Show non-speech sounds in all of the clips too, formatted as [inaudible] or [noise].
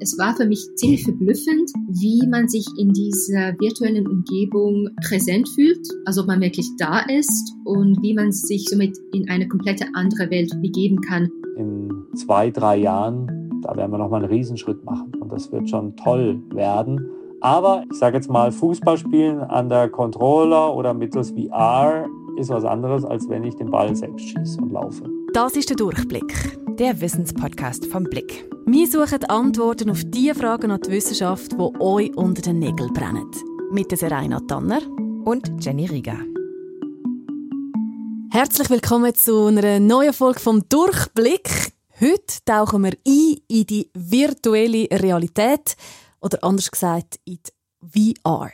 Es war für mich ziemlich verblüffend, wie man sich in dieser virtuellen Umgebung präsent fühlt, also ob man wirklich da ist und wie man sich somit in eine komplette andere Welt begeben kann. In zwei, drei Jahren, da werden wir nochmal einen Riesenschritt machen und das wird schon toll werden. Aber ich sage jetzt mal, Fußball spielen an der Controller oder mittels VR ist was anderes, als wenn ich den Ball selbst schieße und laufe. Das ist der Durchblick, der Wissenspodcast vom Blick. Wir suchen Antworten auf die Fragen an die Wissenschaft, die euch unter den Nägeln brennen. Mit der Serena Tanner und Jenny Riga. Herzlich willkommen zu einer neuen Folge vom Durchblick. Heute tauchen wir ein in die virtuelle Realität oder anders gesagt in die VR.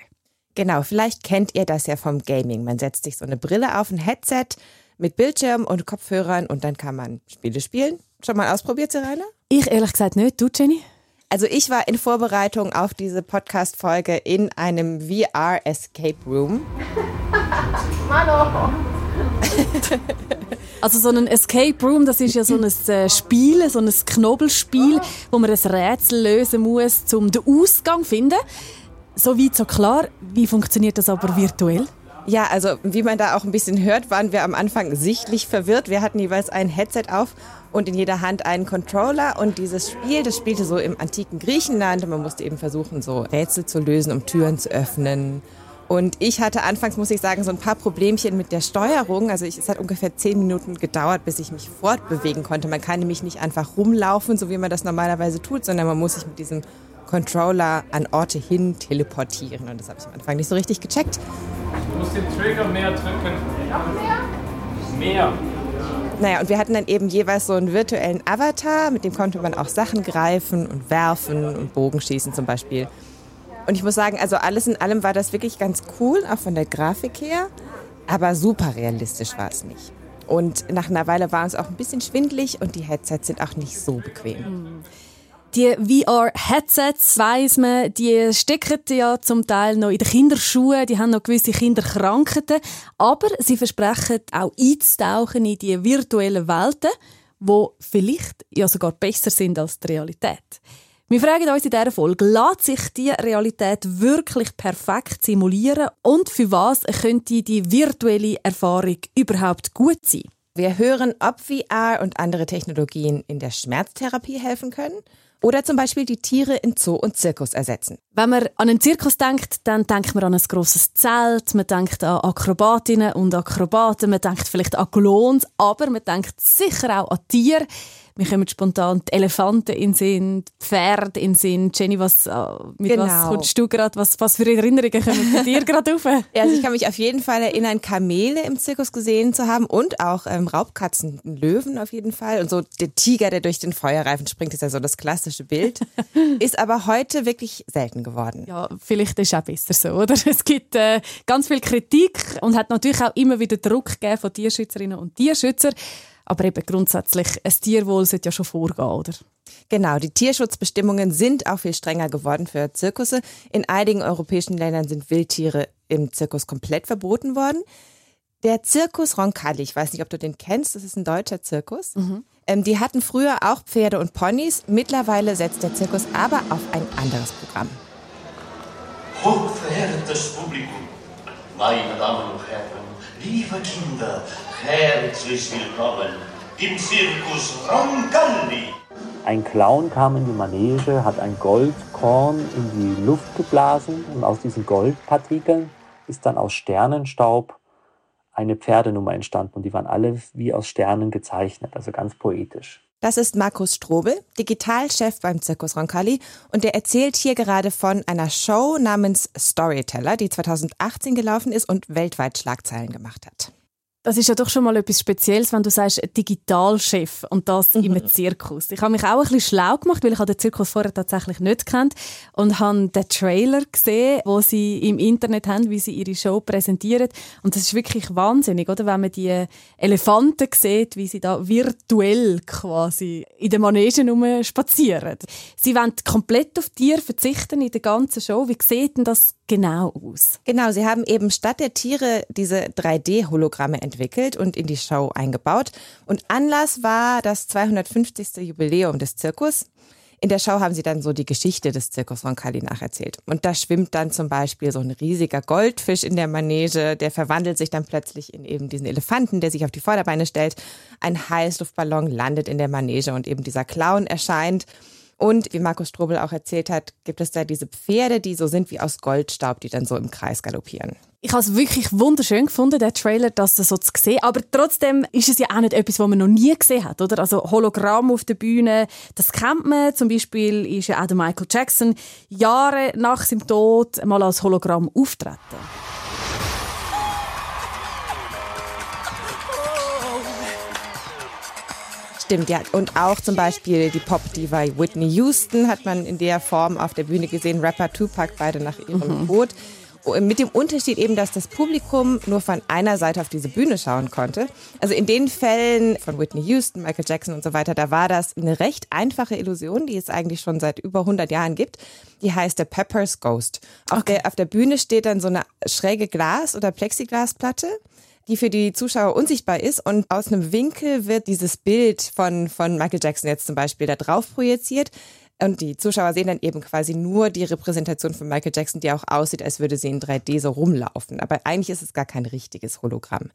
Genau, vielleicht kennt ihr das ja vom Gaming. Man setzt sich so eine Brille auf, ein Headset mit Bildschirm und Kopfhörern und dann kann man Spiele spielen. Schon mal ausprobiert, Serena? Ich ehrlich gesagt nicht. Du, Jenny? Also ich war in Vorbereitung auf diese Podcast-Folge in einem VR Escape Room. [laughs] Hallo. [laughs] Also so ein Escape Room, das ist ja so ein äh, Spiel, so ein Knobelspiel, wo man ein Rätsel lösen muss, um den Ausgang zu finden. So weit, so klar. Wie funktioniert das aber virtuell? Ja, also wie man da auch ein bisschen hört, waren wir am Anfang sichtlich verwirrt. Wir hatten jeweils ein Headset auf und in jeder Hand einen Controller. Und dieses Spiel, das spielte so im antiken Griechenland. Und man musste eben versuchen, so Rätsel zu lösen, um Türen zu öffnen. Und ich hatte anfangs, muss ich sagen, so ein paar Problemchen mit der Steuerung. Also ich, es hat ungefähr zehn Minuten gedauert, bis ich mich fortbewegen konnte. Man kann nämlich nicht einfach rumlaufen, so wie man das normalerweise tut, sondern man muss sich mit diesem Controller an Orte hin teleportieren. Und das habe ich am Anfang nicht so richtig gecheckt. Du musst den Trigger mehr drücken. Noch mehr? Mehr. Naja, und wir hatten dann eben jeweils so einen virtuellen Avatar, mit dem konnte man auch Sachen greifen und werfen und Bogenschießen zum Beispiel. Und ich muss sagen, also alles in allem war das wirklich ganz cool, auch von der Grafik her. Aber super realistisch war es nicht. Und nach einer Weile war es auch ein bisschen schwindlig und die Headsets sind auch nicht so bequem. Die VR-Headsets, weiss man, die stecken ja zum Teil noch in den Kinderschuhen, die haben noch gewisse Kinderkrankheiten, aber sie versprechen auch einzutauchen in die virtuellen Welten, wo vielleicht ja sogar besser sind als die Realität. Wir fragen uns in dieser Folge, lässt sich die Realität wirklich perfekt simulieren und für was könnte die virtuelle Erfahrung überhaupt gut sein? Wir hören, ob VR und andere Technologien in der Schmerztherapie helfen können oder zum Beispiel die Tiere in Zoo und Zirkus ersetzen. Wenn man an einen Zirkus denkt, dann denkt man an ein grosses Zelt, man denkt an Akrobatinnen und Akrobaten, man denkt vielleicht an Klons, aber man denkt sicher auch an Tiere. Mir kommen spontan die Elefanten in den Sinn, die Pferde in den Sinn. Jenny, was, äh, mit genau. was kommst du gerade? Was, was für Erinnerungen kommen bei dir [laughs] gerade auf? Ja, also ich kann mich auf jeden Fall erinnern, Kamele im Zirkus gesehen zu haben und auch ähm, Raubkatzen, Löwen auf jeden Fall. Und so der Tiger, der durch den Feuerreifen springt, ist ja so das klassische Bild. [laughs] ist aber heute wirklich selten geworden. Ja, vielleicht ist es auch besser so, oder? [laughs] Es gibt äh, ganz viel Kritik und hat natürlich auch immer wieder Druck gegeben von Tierschützerinnen und Tierschützern. Aber eben grundsätzlich, ein Tierwohl sollte ja schon vorgehen, oder? Genau, die Tierschutzbestimmungen sind auch viel strenger geworden für Zirkusse. In einigen europäischen Ländern sind Wildtiere im Zirkus komplett verboten worden. Der Zirkus Roncalli, ich weiß nicht, ob du den kennst, das ist ein deutscher Zirkus. Mhm. Ähm, die hatten früher auch Pferde und Ponys. Mittlerweile setzt der Zirkus aber auf ein anderes Programm. Hochverehrtes Publikum, meine Damen und Herren, liebe Kinder, Herzlich willkommen im Zirkus Roncalli. Ein Clown kam in die Manege, hat ein Goldkorn in die Luft geblasen und aus diesen Goldpartikeln ist dann aus Sternenstaub eine Pferdenummer entstanden und die waren alle wie aus Sternen gezeichnet, also ganz poetisch. Das ist Markus Strobel, Digitalchef beim Zirkus Roncalli und der erzählt hier gerade von einer Show namens Storyteller, die 2018 gelaufen ist und weltweit Schlagzeilen gemacht hat. Das ist ja doch schon mal etwas Spezielles, wenn du sagst Digitalchef und das mhm. im Zirkus. Ich habe mich auch ein bisschen schlau gemacht, weil ich den Zirkus vorher tatsächlich nicht kennt und habe den Trailer gesehen, wo sie im Internet haben, wie sie ihre Show präsentieren und das ist wirklich wahnsinnig, oder? Wenn man die Elefanten sieht, wie sie da virtuell quasi in den Manegen spazieren. Sie wollen komplett auf Tiere verzichten in der ganzen Show. Wie sieht denn das genau aus? Genau, sie haben eben statt der Tiere diese 3D-Hologramme entwickelt und in die Show eingebaut. Und Anlass war das 250. Jubiläum des Zirkus. In der Show haben sie dann so die Geschichte des Zirkus Roncalli nacherzählt. Und da schwimmt dann zum Beispiel so ein riesiger Goldfisch in der Manege, der verwandelt sich dann plötzlich in eben diesen Elefanten, der sich auf die Vorderbeine stellt. Ein Heißluftballon landet in der Manege und eben dieser Clown erscheint. Und wie Markus Strobel auch erzählt hat, gibt es da diese Pferde, die so sind wie aus Goldstaub, die dann so im Kreis galoppieren. Ich habe es wirklich wunderschön gefunden, der Trailer, das so zu sehen. Aber trotzdem ist es ja auch nicht etwas, was man noch nie gesehen hat, oder? Also Hologramm auf der Bühne, das kennt man. Zum Beispiel ist ja auch der Michael Jackson Jahre nach seinem Tod mal als Hologramm auftreten. Stimmt, ja. Und auch zum Beispiel die Pop-Diva Whitney Houston hat man in der Form auf der Bühne gesehen. Rapper Tupac, beide nach ihrem mhm. Tod. Mit dem Unterschied eben, dass das Publikum nur von einer Seite auf diese Bühne schauen konnte. Also in den Fällen von Whitney Houston, Michael Jackson und so weiter, da war das eine recht einfache Illusion, die es eigentlich schon seit über 100 Jahren gibt. Die heißt der Pepper's Ghost. Auf, okay. der, auf der Bühne steht dann so eine schräge Glas- oder Plexiglasplatte die für die Zuschauer unsichtbar ist und aus einem Winkel wird dieses Bild von, von Michael Jackson jetzt zum Beispiel da drauf projiziert. Und die Zuschauer sehen dann eben quasi nur die Repräsentation von Michael Jackson, die auch aussieht, als würde sie in 3D so rumlaufen. Aber eigentlich ist es gar kein richtiges Hologramm.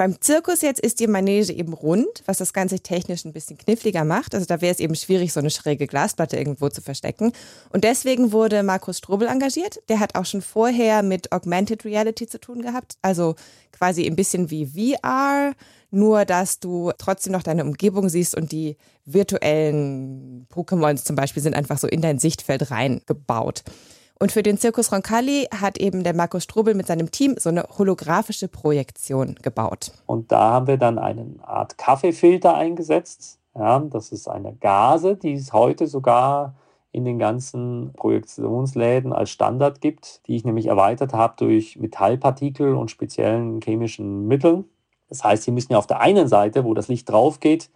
Beim Zirkus jetzt ist die Manege eben rund, was das Ganze technisch ein bisschen kniffliger macht. Also da wäre es eben schwierig, so eine schräge Glasplatte irgendwo zu verstecken. Und deswegen wurde Markus Strobel engagiert. Der hat auch schon vorher mit Augmented Reality zu tun gehabt. Also quasi ein bisschen wie VR, nur dass du trotzdem noch deine Umgebung siehst und die virtuellen Pokémons zum Beispiel sind einfach so in dein Sichtfeld reingebaut. Und für den Zirkus Roncalli hat eben der Markus Strobel mit seinem Team so eine holographische Projektion gebaut. Und da haben wir dann eine Art Kaffeefilter eingesetzt. Ja, das ist eine Gase, die es heute sogar in den ganzen Projektionsläden als Standard gibt, die ich nämlich erweitert habe durch Metallpartikel und speziellen chemischen Mitteln. Das heißt, Sie müssen ja auf der einen Seite, wo das Licht drauf geht,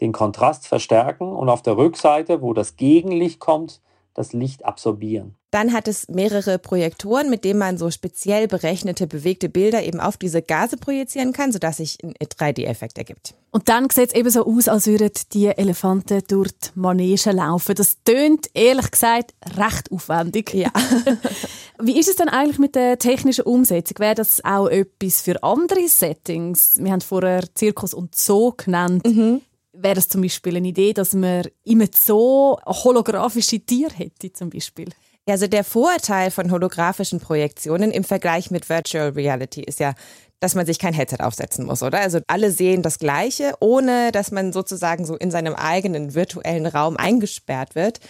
den Kontrast verstärken und auf der Rückseite, wo das Gegenlicht kommt, das Licht absorbieren. Dann hat es mehrere Projektoren, mit denen man so speziell berechnete bewegte Bilder eben auf diese Gase projizieren kann, sodass sich ein 3D-Effekt ergibt. Und dann sieht es eben so aus, als würden die Elefanten durch die Manege laufen. Das tönt ehrlich gesagt recht aufwendig. Ja. [laughs] Wie ist es denn eigentlich mit der technischen Umsetzung? Wäre das auch etwas für andere Settings? Wir haben vorher Zirkus und Zoo genannt. Mhm wäre das zum Beispiel eine Idee, dass man immer so holographische Tiere hätte zum Beispiel? Also der Vorteil von holographischen Projektionen im Vergleich mit Virtual Reality ist ja, dass man sich kein Headset aufsetzen muss, oder? Also alle sehen das Gleiche, ohne dass man sozusagen so in seinem eigenen virtuellen Raum eingesperrt wird.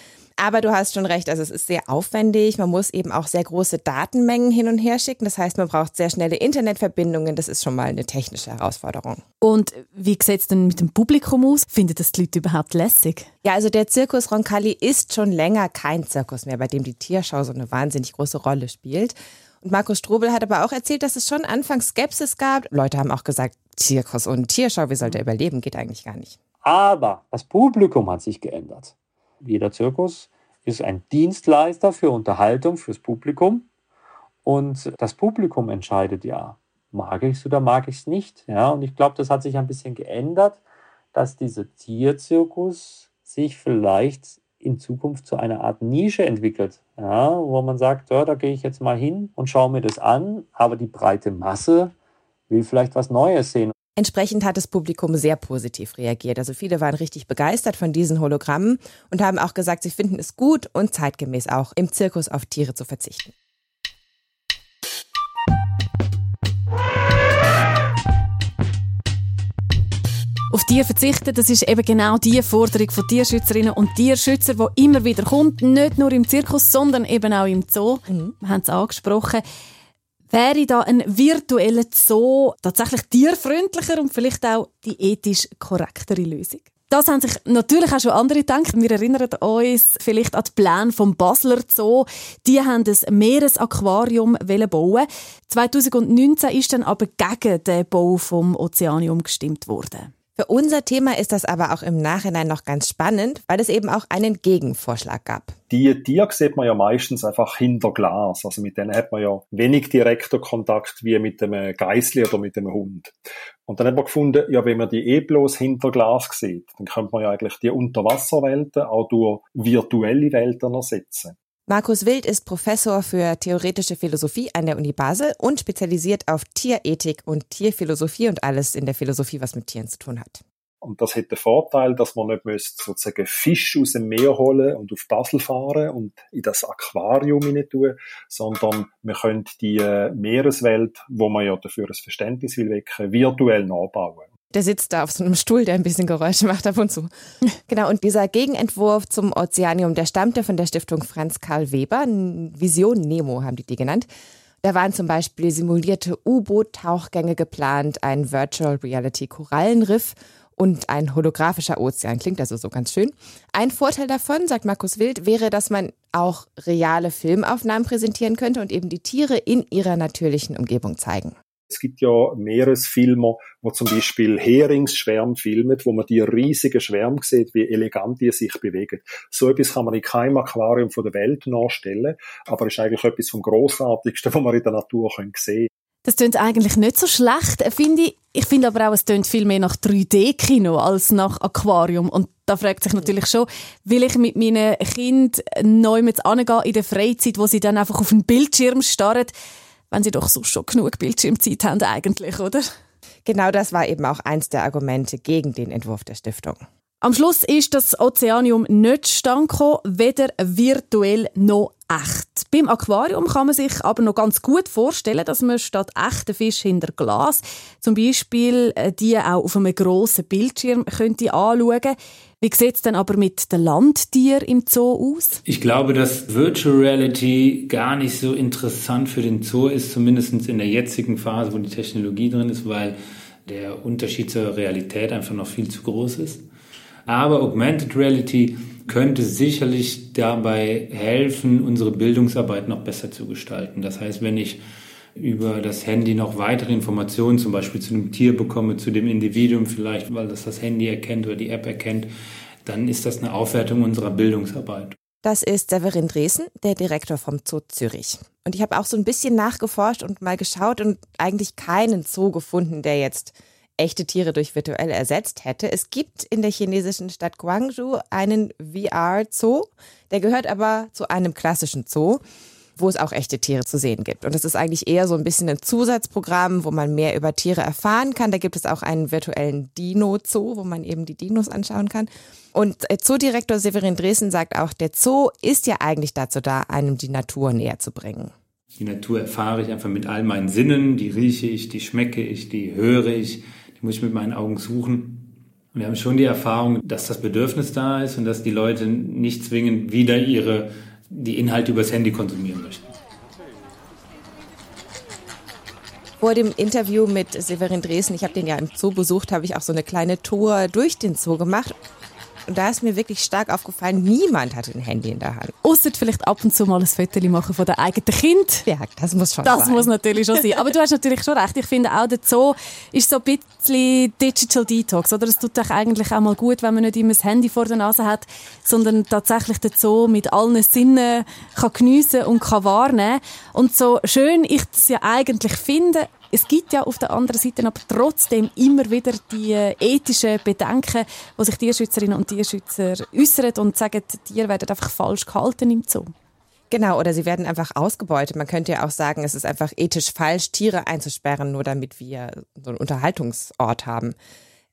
Aber du hast schon recht, also es ist sehr aufwendig. Man muss eben auch sehr große Datenmengen hin und her schicken. Das heißt, man braucht sehr schnelle Internetverbindungen. Das ist schon mal eine technische Herausforderung. Und wie sieht es denn mit dem Publikum aus? Findet das die Leute überhaupt lässig? Ja, also der Zirkus Roncalli ist schon länger kein Zirkus mehr, bei dem die Tierschau so eine wahnsinnig große Rolle spielt. Und Markus Strobel hat aber auch erzählt, dass es schon anfangs Skepsis gab. Leute haben auch gesagt, Zirkus und Tierschau, wie soll der überleben? Geht eigentlich gar nicht. Aber das Publikum hat sich geändert. Jeder Zirkus ist ein Dienstleister für Unterhaltung fürs Publikum und das Publikum entscheidet ja, mag ich es oder mag ich es nicht. Ja, und ich glaube, das hat sich ein bisschen geändert, dass dieser Tierzirkus sich vielleicht in Zukunft zu einer Art Nische entwickelt, ja, wo man sagt, ja, da gehe ich jetzt mal hin und schaue mir das an, aber die breite Masse will vielleicht was Neues sehen. Entsprechend hat das Publikum sehr positiv reagiert. Also viele waren richtig begeistert von diesen Hologrammen und haben auch gesagt, sie finden es gut und zeitgemäß auch, im Zirkus auf Tiere zu verzichten. Auf Tiere verzichten, das ist eben genau die Forderung von Tierschützerinnen und Tierschützer, die immer wieder kommt, nicht nur im Zirkus, sondern eben auch im Zoo. Mhm. Wir haben es angesprochen. Wäre da ein virtueller Zoo tatsächlich tierfreundlicher und vielleicht auch die ethisch korrektere Lösung? Das haben sich natürlich auch schon andere gedacht. Wir erinnern uns vielleicht an die Pläne vom Basler Zoo. Die haben ein Meeresaquarium bauen. 2019 ist dann aber gegen den Bau vom Ozeanium gestimmt worden. Für unser Thema ist das aber auch im Nachhinein noch ganz spannend, weil es eben auch einen Gegenvorschlag gab. Die Tiere sieht man ja meistens einfach hinter Glas. Also mit denen hat man ja wenig direkter Kontakt wie mit einem Geißli oder mit einem Hund. Und dann haben wir gefunden, ja, wenn man die eh bloß hinter Glas sieht, dann könnte man ja eigentlich die Unterwasserwelten auch durch virtuelle Welten ersetzen. Markus Wild ist Professor für theoretische Philosophie an der Uni Basel und spezialisiert auf Tierethik und Tierphilosophie und alles in der Philosophie, was mit Tieren zu tun hat. Und das hat den Vorteil, dass man nicht müsste sozusagen Fisch aus dem Meer holen und auf Basel fahren und in das Aquarium hinein tun, sondern man könnte die äh, Meereswelt, wo man ja dafür ein Verständnis will wecken, virtuell nachbauen. Der sitzt da auf so einem Stuhl, der ein bisschen Geräusche macht ab und zu. [laughs] genau, und dieser Gegenentwurf zum Ozeanium, der stammte von der Stiftung Franz Karl Weber. Vision Nemo haben die die genannt. Da waren zum Beispiel simulierte U-Boot-Tauchgänge geplant, ein Virtual Reality Korallenriff und ein holographischer Ozean. Klingt also so ganz schön. Ein Vorteil davon, sagt Markus Wild, wäre, dass man auch reale Filmaufnahmen präsentieren könnte und eben die Tiere in ihrer natürlichen Umgebung zeigen. Es gibt ja Meeresfilmer, wo zum Beispiel Heringsschwärme filmen, wo man die riesigen Schwärme sieht, wie elegant die sich bewegen. So etwas kann man in keinem Aquarium der Welt nachstellen, aber ist eigentlich etwas vom Grossartigsten, [laughs] was man in der Natur sehen kann. Das klingt eigentlich nicht so schlecht, finde ich. Ich finde aber auch, es klingt viel mehr nach 3D-Kino als nach Aquarium. Und da fragt sich natürlich schon, will ich mit meinen Kindern neu mit angehen in der Freizeit, wo sie dann einfach auf den Bildschirm starren, wenn sie doch so schon genug Bildschirmzeit haben eigentlich, oder? Genau das war eben auch eins der Argumente gegen den Entwurf der Stiftung. Am Schluss ist das Ozeanium nicht stand weder virtuell noch echt. Beim Aquarium kann man sich aber noch ganz gut vorstellen, dass man statt echten Fisch hinter Glas zum Beispiel äh, die auch auf einem grossen Bildschirm könnte anschauen Wie sieht es denn aber mit den Landtieren im Zoo aus? Ich glaube, dass Virtual Reality gar nicht so interessant für den Zoo ist, zumindest in der jetzigen Phase, wo die Technologie drin ist, weil der Unterschied zur Realität einfach noch viel zu groß ist. Aber Augmented Reality könnte sicherlich dabei helfen, unsere Bildungsarbeit noch besser zu gestalten. Das heißt, wenn ich über das Handy noch weitere Informationen zum Beispiel zu dem Tier bekomme, zu dem Individuum vielleicht, weil das das Handy erkennt oder die App erkennt, dann ist das eine Aufwertung unserer Bildungsarbeit. Das ist Severin Dresen, der Direktor vom Zoo Zürich. Und ich habe auch so ein bisschen nachgeforscht und mal geschaut und eigentlich keinen Zoo gefunden, der jetzt echte Tiere durch virtuell ersetzt hätte. Es gibt in der chinesischen Stadt Guangzhou einen VR-Zoo, der gehört aber zu einem klassischen Zoo wo es auch echte Tiere zu sehen gibt. Und das ist eigentlich eher so ein bisschen ein Zusatzprogramm, wo man mehr über Tiere erfahren kann. Da gibt es auch einen virtuellen Dino-Zoo, wo man eben die Dinos anschauen kann. Und Zoodirektor Severin Dresden sagt auch, der Zoo ist ja eigentlich dazu da, einem die Natur näher zu bringen. Die Natur erfahre ich einfach mit all meinen Sinnen. Die rieche ich, die schmecke ich, die höre ich, die muss ich mit meinen Augen suchen. Und wir haben schon die Erfahrung, dass das Bedürfnis da ist und dass die Leute nicht zwingend wieder ihre, die Inhalte übers Handy konsumieren möchten. Vor dem Interview mit Severin Dresden, ich habe den ja im Zoo besucht, habe ich auch so eine kleine Tour durch den Zoo gemacht. Und da ist mir wirklich stark aufgefallen, niemand hatte ein Handy in der Hand. Außer vielleicht ab und zu mal ein Foto machen von der eigenen Kind. Ja, das muss schon das sein. Das muss natürlich schon sein. Aber du hast natürlich schon recht. Ich finde auch, der Zoo ist so ein bisschen Digital Detox. Oder es tut doch eigentlich auch mal gut, wenn man nicht immer das Handy vor der Nase hat, sondern tatsächlich den Zoo mit allen Sinnen kann geniessen und kann wahrnehmen. Und so schön ich es ja eigentlich finde, es gibt ja auf der anderen Seite aber trotzdem immer wieder die äh, ethischen Bedenken, wo sich Tierschützerinnen und Tierschützer äußern und sagen, Tiere werden einfach falsch gehalten im Zoo. Genau, oder sie werden einfach ausgebeutet. Man könnte ja auch sagen, es ist einfach ethisch falsch, Tiere einzusperren, nur damit wir so einen Unterhaltungsort haben.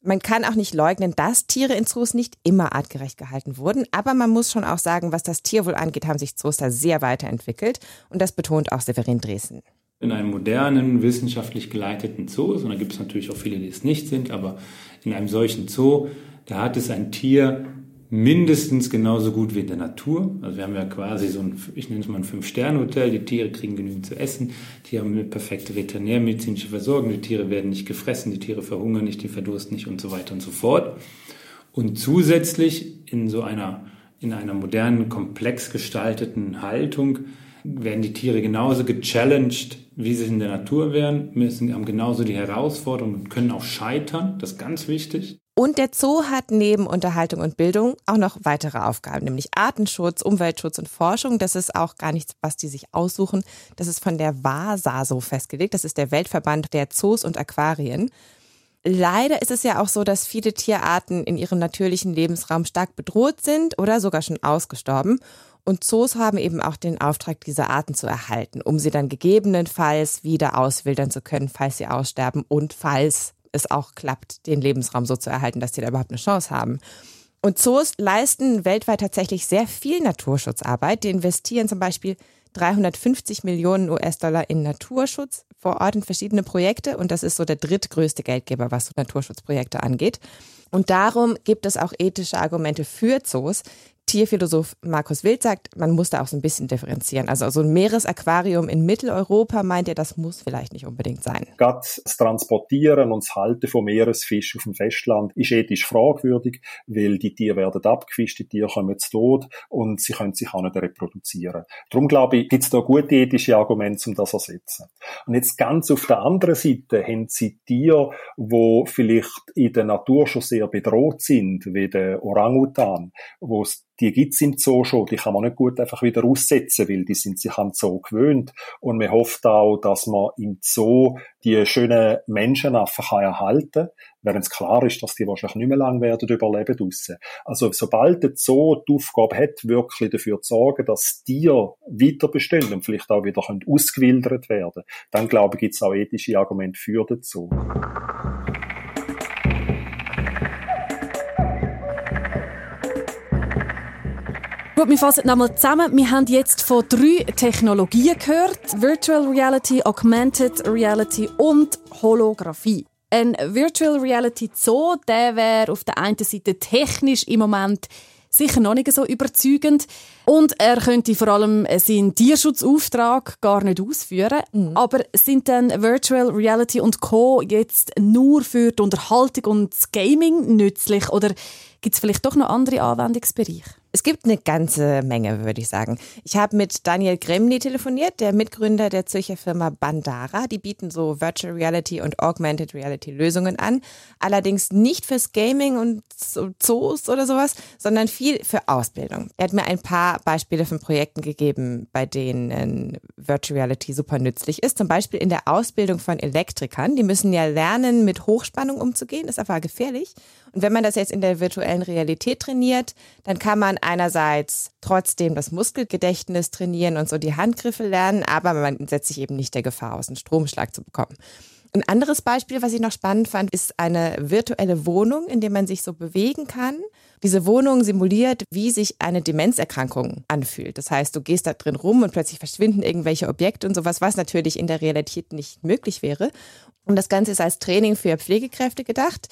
Man kann auch nicht leugnen, dass Tiere in Zoos nicht immer artgerecht gehalten wurden, aber man muss schon auch sagen, was das Tierwohl angeht, haben sich Zoos da sehr weiterentwickelt und das betont auch Severin Dresden in einem modernen, wissenschaftlich geleiteten Zoo, da gibt es natürlich auch viele, die es nicht sind, aber in einem solchen Zoo, da hat es ein Tier mindestens genauso gut wie in der Natur. Also wir haben ja quasi so ein, ich nenne es mal ein Fünf-Sterne-Hotel, die Tiere kriegen genügend zu essen, die haben eine perfekte veterinärmedizinische Versorgung, die Tiere werden nicht gefressen, die Tiere verhungern nicht, die verdursten nicht und so weiter und so fort. Und zusätzlich in so einer, in einer modernen, komplex gestalteten Haltung werden die Tiere genauso gechallenged, wie sie in der Natur wären, müssen, haben genauso die Herausforderungen und können auch scheitern. Das ist ganz wichtig. Und der Zoo hat neben Unterhaltung und Bildung auch noch weitere Aufgaben, nämlich Artenschutz, Umweltschutz und Forschung. Das ist auch gar nichts, was die sich aussuchen. Das ist von der WASA so festgelegt. Das ist der Weltverband der Zoos und Aquarien. leider ist es ja auch so, dass viele Tierarten in ihrem natürlichen Lebensraum stark bedroht sind oder sogar schon ausgestorben. Und Zoos haben eben auch den Auftrag, diese Arten zu erhalten, um sie dann gegebenenfalls wieder auswildern zu können, falls sie aussterben und falls es auch klappt, den Lebensraum so zu erhalten, dass sie da überhaupt eine Chance haben. Und Zoos leisten weltweit tatsächlich sehr viel Naturschutzarbeit. Die investieren zum Beispiel 350 Millionen US-Dollar in Naturschutz vor Ort in verschiedene Projekte und das ist so der drittgrößte Geldgeber, was Naturschutzprojekte angeht. Und darum gibt es auch ethische Argumente für Zoos, Tierphilosoph Markus Wild sagt, man muss da auch so ein bisschen differenzieren. Also so ein Meeresaquarium in Mitteleuropa meint er, das muss vielleicht nicht unbedingt sein. Gerade das Transportieren und das Halten von Meeresfisch auf dem Festland ist ethisch fragwürdig, weil die Tiere werden abgefischt, die Tiere kommen zu Tod und sie können sich auch nicht reproduzieren. Darum glaube ich, gibt es da gute ethische Argumente, um das zu ersetzen. Und jetzt ganz auf der anderen Seite haben sie Tiere, wo vielleicht in der Natur schon sehr bedroht sind, wie der Orangutan, wo es die gibt's im Zoo schon, die kann man nicht gut einfach wieder aussetzen, weil die sind sich am Zoo gewöhnt. Und man hofft auch, dass man im Zoo die schönen Menschenaffen kann erhalten während es klar ist, dass die wahrscheinlich nicht mehr lang werden überleben draussen. Also sobald der Zoo die Aufgabe hat, wirklich dafür zu sorgen, dass Tiere weiter bestehen und vielleicht auch wieder ausgewildert werden, dann glaube ich, gibt's auch ethische Argumente für den Zoo. Gut, wir fassen nochmal zusammen. Wir haben jetzt von drei Technologien gehört. Virtual Reality, Augmented Reality und Holographie. Ein Virtual Reality Zoo, der wäre auf der einen Seite technisch im Moment sicher noch nicht so überzeugend. Und er könnte vor allem seinen Tierschutzauftrag gar nicht ausführen. Mhm. Aber sind dann Virtual Reality und Co. jetzt nur für die Unterhaltung und das Gaming nützlich? Oder gibt es vielleicht doch noch andere Anwendungsbereiche? Es gibt eine ganze Menge, würde ich sagen. Ich habe mit Daniel Gremli telefoniert, der Mitgründer der Zürcher Firma Bandara. Die bieten so Virtual Reality und Augmented Reality Lösungen an. Allerdings nicht fürs Gaming und Zoos oder sowas, sondern viel für Ausbildung. Er hat mir ein paar Beispiele von Projekten gegeben, bei denen Virtual Reality super nützlich ist. Zum Beispiel in der Ausbildung von Elektrikern. Die müssen ja lernen, mit Hochspannung umzugehen. ist aber gefährlich. Und wenn man das jetzt in der virtuellen Realität trainiert, dann kann man einerseits trotzdem das Muskelgedächtnis trainieren und so die Handgriffe lernen, aber man setzt sich eben nicht der Gefahr aus, einen Stromschlag zu bekommen. Ein anderes Beispiel, was ich noch spannend fand, ist eine virtuelle Wohnung, in der man sich so bewegen kann. Diese Wohnung simuliert, wie sich eine Demenzerkrankung anfühlt. Das heißt, du gehst da drin rum und plötzlich verschwinden irgendwelche Objekte und sowas, was natürlich in der Realität nicht möglich wäre. Und das Ganze ist als Training für Pflegekräfte gedacht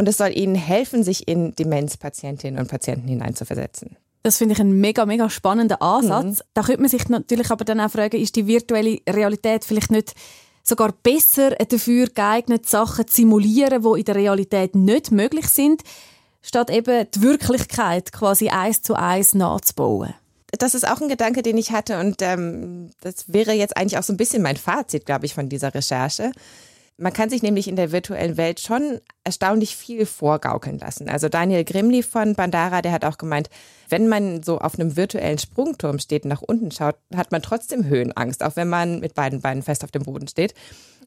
und es soll ihnen helfen, sich in Demenzpatientinnen und Patienten hineinzuversetzen. Das finde ich ein mega, mega spannender Ansatz. Mhm. Da könnte man sich natürlich aber dann auch fragen, ist die virtuelle Realität vielleicht nicht sogar besser dafür geeignet, Sachen zu simulieren, die in der Realität nicht möglich sind, statt eben die Wirklichkeit quasi eins zu eins nachzubauen? das ist auch ein Gedanke, den ich hatte und ähm, das wäre jetzt eigentlich auch so ein bisschen mein Fazit, glaube ich, von dieser Recherche. Man kann sich nämlich in der virtuellen Welt schon erstaunlich viel vorgaukeln lassen. Also Daniel Grimli von Bandara, der hat auch gemeint, wenn man so auf einem virtuellen Sprungturm steht und nach unten schaut, hat man trotzdem Höhenangst, auch wenn man mit beiden Beinen fest auf dem Boden steht.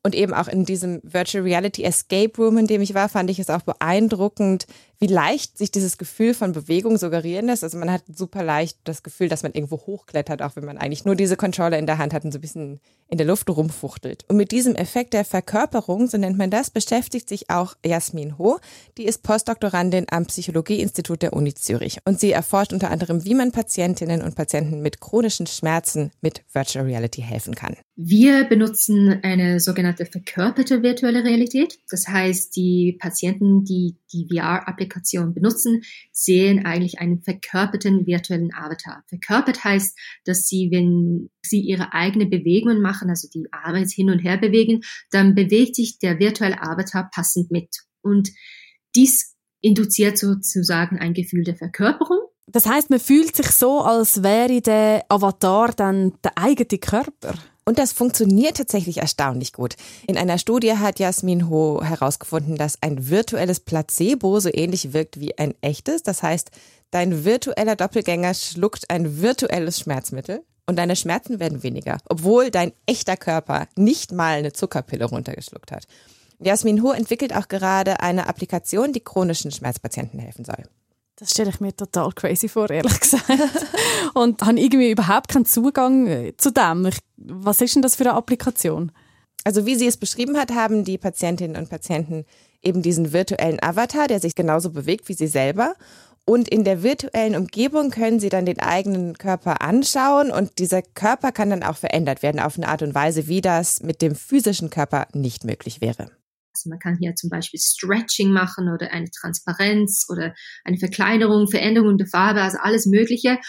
Und eben auch in diesem Virtual Reality Escape Room, in dem ich war, fand ich es auch beeindruckend, wie leicht sich dieses Gefühl von Bewegung suggerieren lässt. Also man hat super leicht das Gefühl, dass man irgendwo hochklettert, auch wenn man eigentlich nur diese Controller in der Hand hat und so ein bisschen in der Luft rumfuchtelt. Und mit diesem Effekt der Verkörperung, so nennt man das, beschäftigt sich auch Jasmin Ho. Die ist Postdoktorandin am Psychologieinstitut der Uni Zürich. Und sie erforscht unter anderem, wie man Patientinnen und Patienten mit chronischen Schmerzen mit Virtual Reality helfen kann. Wir benutzen eine sogenannte verkörperte virtuelle Realität. Das heißt, die Patienten, die die VR-Applikation benutzen, sehen eigentlich einen verkörperten virtuellen Avatar. Verkörpert heißt, dass sie, wenn sie ihre eigene Bewegungen machen, also die Arme hin und her bewegen, dann bewegt sich der virtuelle Avatar passend mit. Und dies induziert sozusagen ein Gefühl der Verkörperung. Das heißt, man fühlt sich so, als wäre der Avatar dann der eigene Körper. Und das funktioniert tatsächlich erstaunlich gut. In einer Studie hat Jasmin Ho herausgefunden, dass ein virtuelles Placebo so ähnlich wirkt wie ein echtes. Das heißt, dein virtueller Doppelgänger schluckt ein virtuelles Schmerzmittel und deine Schmerzen werden weniger, obwohl dein echter Körper nicht mal eine Zuckerpille runtergeschluckt hat. Jasmin Hu entwickelt auch gerade eine Applikation, die chronischen Schmerzpatienten helfen soll. Das stelle ich mir total crazy vor, ehrlich gesagt. und habe irgendwie überhaupt keinen Zugang äh, zu dem. was ist denn das für eine Applikation? Also wie sie es beschrieben hat, haben die Patientinnen und Patienten eben diesen virtuellen Avatar, der sich genauso bewegt wie sie selber. Und in der virtuellen Umgebung können Sie dann den eigenen Körper anschauen und dieser Körper kann dann auch verändert werden auf eine Art und Weise, wie das mit dem physischen Körper nicht möglich wäre. Also man kann hier zum Beispiel Stretching machen oder eine Transparenz oder eine Verkleinerung, Veränderung der Farbe, also alles Mögliche.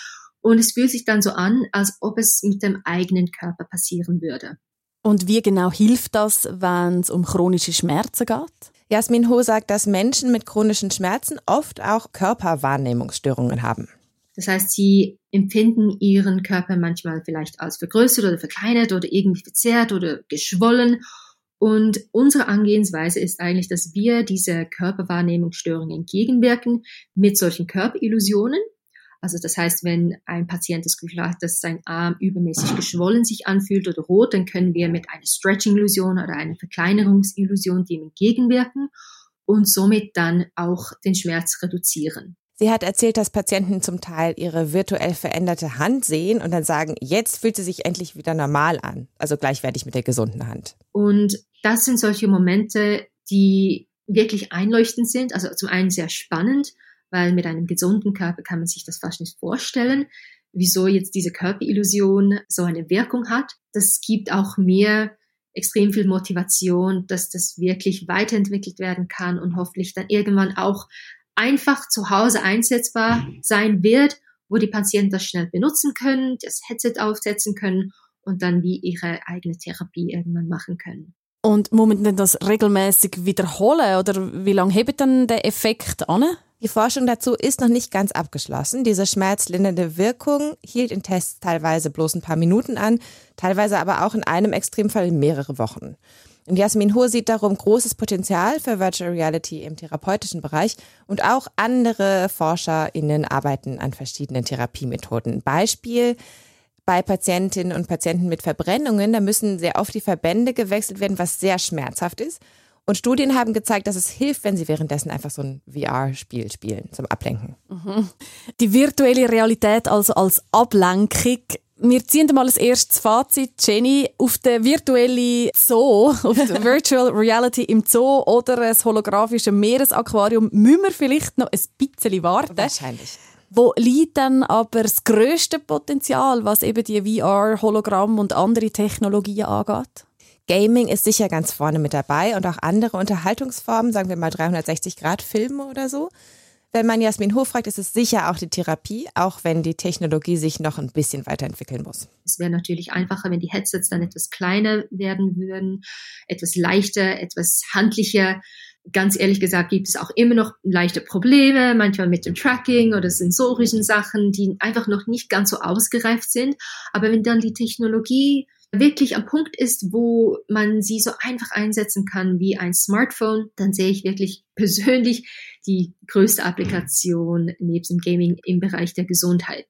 Und es fühlt sich dann so an, als ob es mit dem eigenen Körper passieren würde. Und wie genau hilft das, wenn es um chronische Schmerzen geht? Jasmin Ho sagt, dass Menschen mit chronischen Schmerzen oft auch Körperwahrnehmungsstörungen haben. Das heißt, sie empfinden ihren Körper manchmal vielleicht als vergrößert oder verkleinert oder irgendwie verzerrt oder geschwollen. Und unsere Angehensweise ist eigentlich, dass wir diese Körperwahrnehmungsstörungen entgegenwirken mit solchen Körperillusionen. Also das heißt, wenn ein Patient das Gefühl hat, dass sein Arm übermäßig geschwollen sich anfühlt oder rot, dann können wir mit einer Stretching-Illusion oder einer Verkleinerungsillusion dem entgegenwirken und somit dann auch den Schmerz reduzieren. Sie hat erzählt, dass Patienten zum Teil ihre virtuell veränderte Hand sehen und dann sagen, jetzt fühlt sie sich endlich wieder normal an, also gleichwertig mit der gesunden Hand. Und das sind solche Momente, die wirklich einleuchtend sind. Also zum einen sehr spannend, weil mit einem gesunden Körper kann man sich das fast nicht vorstellen, wieso jetzt diese Körperillusion so eine Wirkung hat. Das gibt auch mir extrem viel Motivation, dass das wirklich weiterentwickelt werden kann und hoffentlich dann irgendwann auch einfach zu Hause einsetzbar sein wird, wo die Patienten das schnell benutzen können, das Headset aufsetzen können und dann wie ihre eigene Therapie irgendwann machen können. Und muss man denn das regelmäßig wiederholen oder wie lange hebt dann der Effekt an? Die Forschung dazu ist noch nicht ganz abgeschlossen. Diese schmerzlindernde Wirkung hielt in Tests teilweise bloß ein paar Minuten an, teilweise aber auch in einem Extremfall mehrere Wochen. Und Jasmin Hohe sieht darum großes Potenzial für Virtual Reality im therapeutischen Bereich und auch andere ForscherInnen arbeiten an verschiedenen Therapiemethoden. Beispiel bei Patientinnen und Patienten mit Verbrennungen, da müssen sehr oft die Verbände gewechselt werden, was sehr schmerzhaft ist. Und Studien haben gezeigt, dass es hilft, wenn sie währenddessen einfach so ein VR-Spiel spielen zum Ablenken. Mhm. Die virtuelle Realität also als Ablenkung. Wir ziehen mal als erstes Fazit, Jenny, auf der virtuelle Zoo, [laughs] auf der Virtual Reality im Zoo oder das holographische Meeresaquarium müssen wir vielleicht noch ein bisschen warten. Wahrscheinlich. Wo liegt dann aber das grösste Potenzial, was eben die VR, Hologramm und andere Technologien angeht? Gaming ist sicher ganz vorne mit dabei und auch andere Unterhaltungsformen, sagen wir mal 360 Grad Filme oder so. Wenn man Jasmin Hof fragt, ist es sicher auch die Therapie, auch wenn die Technologie sich noch ein bisschen weiterentwickeln muss. Es wäre natürlich einfacher, wenn die Headsets dann etwas kleiner werden würden, etwas leichter, etwas handlicher. Ganz ehrlich gesagt gibt es auch immer noch leichte Probleme, manchmal mit dem Tracking oder sensorischen Sachen, die einfach noch nicht ganz so ausgereift sind. Aber wenn dann die Technologie wirklich am Punkt ist, wo man sie so einfach einsetzen kann wie ein Smartphone, dann sehe ich wirklich [laughs] persönlich die größte Applikation neben dem Gaming im Bereich der Gesundheit.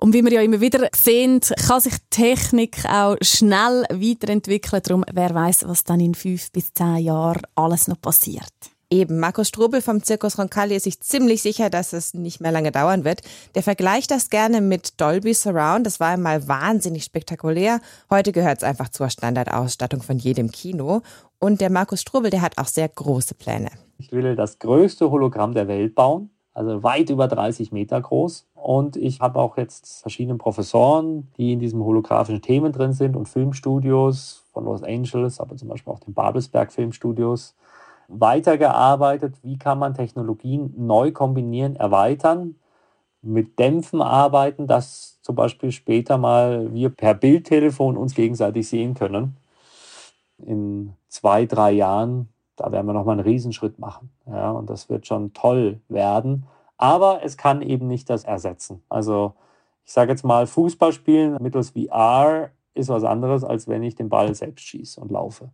Und wie wir ja immer wieder sehen, kann sich Technik auch schnell weiterentwickeln. Darum, wer weiß, was dann in fünf bis zehn Jahren alles noch passiert. Eben, Markus Strobel vom Zirkus Roncalli ist sich ziemlich sicher, dass es nicht mehr lange dauern wird. Der vergleicht das gerne mit Dolby Surround. Das war einmal wahnsinnig spektakulär. Heute gehört es einfach zur Standardausstattung von jedem Kino. Und der Markus Strobel, der hat auch sehr große Pläne. Ich will das größte Hologramm der Welt bauen, also weit über 30 Meter groß. Und ich habe auch jetzt verschiedene Professoren, die in diesem holographischen Themen drin sind und Filmstudios von Los Angeles, aber zum Beispiel auch den Babelsberg Filmstudios weitergearbeitet, wie kann man Technologien neu kombinieren, erweitern, mit Dämpfen arbeiten, dass zum Beispiel später mal wir per Bildtelefon uns gegenseitig sehen können. In zwei, drei Jahren, da werden wir nochmal einen Riesenschritt machen. Ja, und das wird schon toll werden. Aber es kann eben nicht das ersetzen. Also ich sage jetzt mal, Fußball spielen mittels VR ist was anderes, als wenn ich den Ball selbst schieße und laufe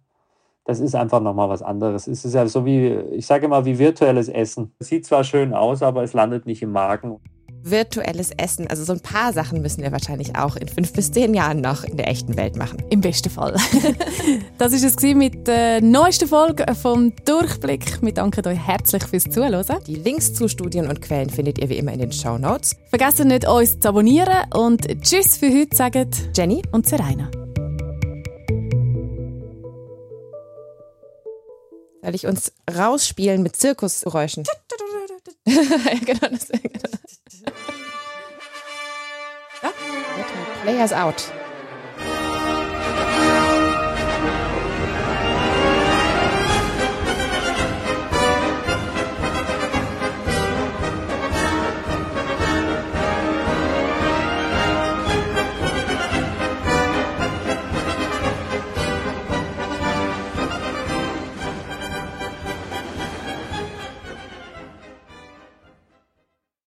das ist einfach nochmal was anderes. Es ist ja so wie, ich sage immer, wie virtuelles Essen. Es sieht zwar schön aus, aber es landet nicht im Magen. virtuelles Essen. Also so ein paar Sachen müssen wir wahrscheinlich auch in fünf bis zehn Jahren noch in der echten Welt machen. Im besten Fall. [laughs] das war es mit der neuesten Folge vom Durchblick. Wir danken euch herzlich fürs Zuhören. Die Links zu Studien und Quellen findet ihr wie immer in den Show Notes. Vergesst nicht, uns zu abonnieren und Tschüss für heute sagen Jenny und Serena. Soll ich uns rausspielen mit Zirkusgeräuschen? [laughs] ja, genau das. Genau. Players out.